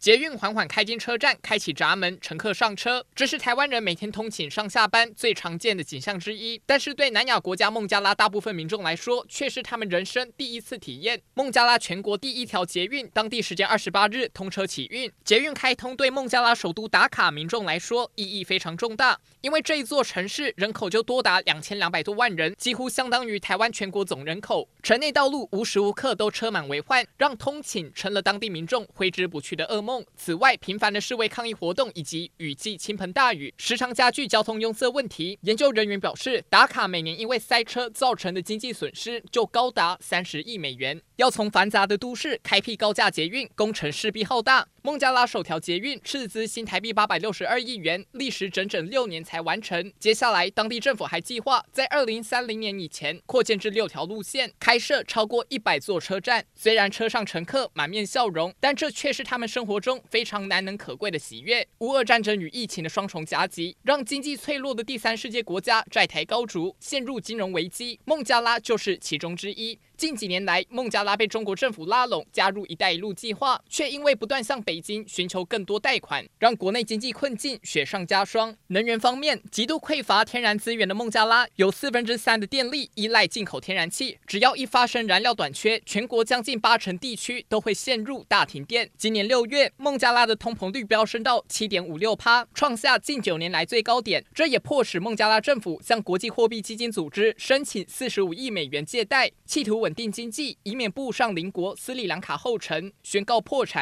捷运缓缓开进车站，开启闸门，乘客上车。这是台湾人每天通勤上下班最常见的景象之一。但是对南亚国家孟加拉大部分民众来说，却是他们人生第一次体验。孟加拉全国第一条捷运，当地时间二十八日通车启运。捷运开通对孟加拉首都达卡民众来说意义非常重大，因为这一座城市人口就多达两千两百多万人，几乎相当于台湾全国总人口。城内道路无时无刻都车满为患，让通勤成了当地民众挥之不去的噩梦。此外，频繁的示威抗议活动以及雨季倾盆大雨，时常加剧交通拥塞问题。研究人员表示，达卡每年因为塞车造成的经济损失就高达三十亿美元。要从繁杂的都市开辟高架捷运，工程势必浩大。孟加拉首条捷运斥资新台币八百六十二亿元，历时整整六年才完成。接下来，当地政府还计划在二零三零年以前扩建至六条路线，开设超过一百座车站。虽然车上乘客满面笑容，但这却是他们生活中非常难能可贵的喜悦。乌俄战争与疫情的双重夹击，让经济脆弱的第三世界国家债台高筑，陷入金融危机。孟加拉就是其中之一。近几年来，孟加拉被中国政府拉拢加入“一带一路”计划，却因为不断向北京寻求更多贷款，让国内经济困境雪上加霜。能源方面，极度匮乏天然资源的孟加拉，有四分之三的电力依赖进口天然气。只要一发生燃料短缺，全国将近八成地区都会陷入大停电。今年六月，孟加拉的通膨率飙升到七点五六趴，创下近九年来最高点。这也迫使孟加拉政府向国际货币基金组织申请四十五亿美元借贷，企图稳稳定经济，以免步上邻国斯里兰卡后尘，宣告破产。